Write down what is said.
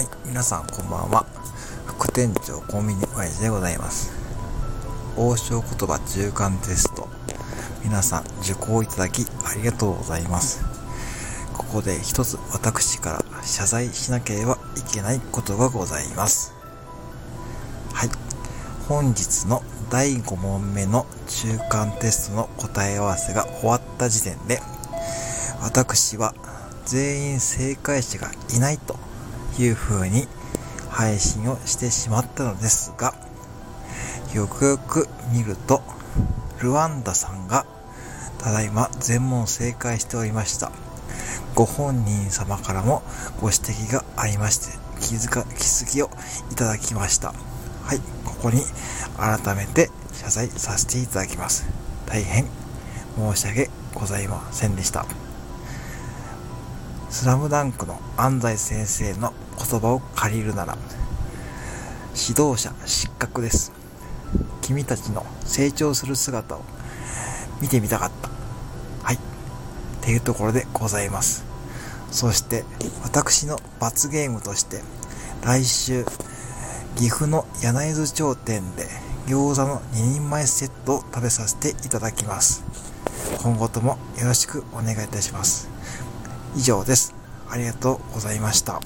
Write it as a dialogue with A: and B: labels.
A: はい皆さんこんばんは。副店長コンビニ親父でございます。王将言葉中間テスト。皆さん受講いただきありがとうございます。ここで一つ私から謝罪しなければいけないことがございます。はい本日の第5問目の中間テストの答え合わせが終わった時点で私は全員正解者がいないという風に配信をしてしまったのですが、よくよく見ると、ルワンダさんがただいま全問正解しておりました。ご本人様からもご指摘がありまして、気づか、気づきをいただきました。はい、ここに改めて謝罪させていただきます。大変申し訳ございませんでした。スラムダンクの安西先生の言葉を借りるなら、指導者失格です。君たちの成長する姿を見てみたかった。はい。っていうところでございます。そして、私の罰ゲームとして、来週、岐阜の柳津町店で餃子の2人前セットを食べさせていただきます。今後ともよろしくお願いいたします。以上です。ありがとうございました。